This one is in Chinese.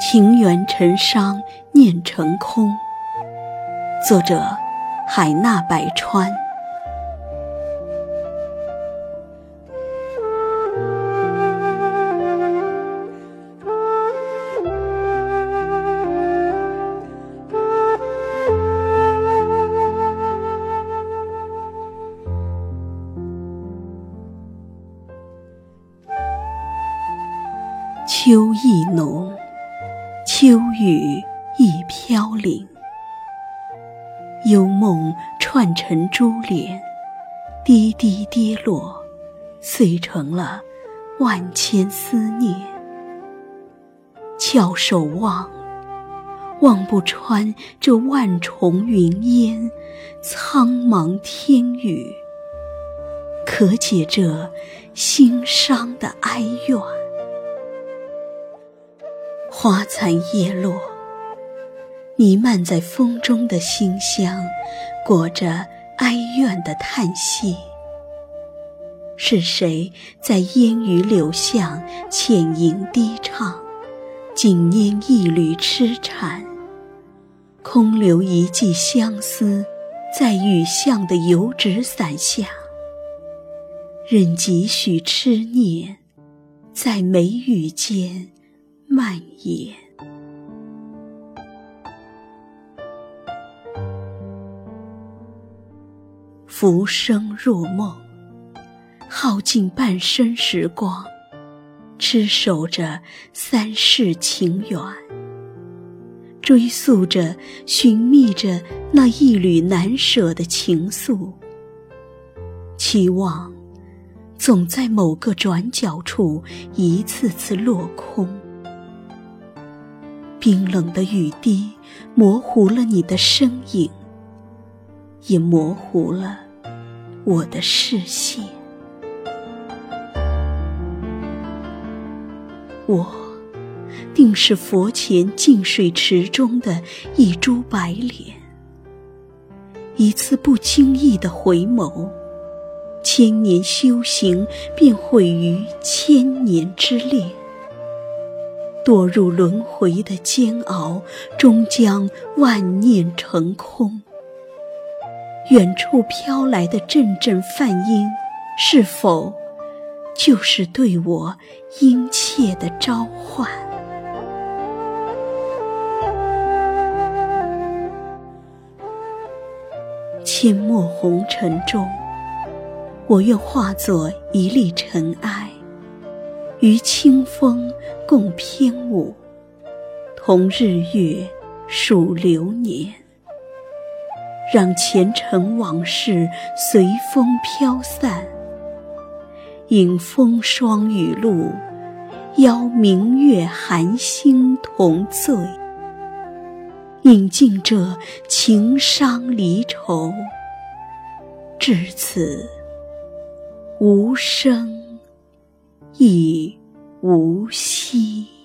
情缘成伤，念成空。作者：海纳百川。秋意浓，秋雨亦飘零。幽梦串成珠帘，滴滴跌落，碎成了万千思念。翘首望，望不穿这万重云烟，苍茫天宇，可解这心伤的哀怨。花残叶落，弥漫在风中的馨香，裹着哀怨的叹息。是谁在烟雨柳巷浅吟低唱，紧拈一缕痴缠，空留一季相思，在雨巷的油纸伞下，任几许痴念，在眉宇间。蔓延，浮生若梦，耗尽半生时光，痴守着三世情缘，追溯着、寻觅着那一缕难舍的情愫，期望总在某个转角处一次次落空。冰冷的雨滴模糊了你的身影，也模糊了我的视线。我定是佛前净水池中的一株白莲，一次不经意的回眸，千年修行便毁于千年之恋。堕入轮回的煎熬，终将万念成空。远处飘来的阵阵梵音，是否就是对我殷切的召唤？阡陌红尘中，我愿化作一粒尘埃。与清风共翩舞，同日月数流年，让前尘往事随风飘散，迎风霜雨露，邀明月寒星同醉，饮尽这情伤离愁，至此无声。亦无息。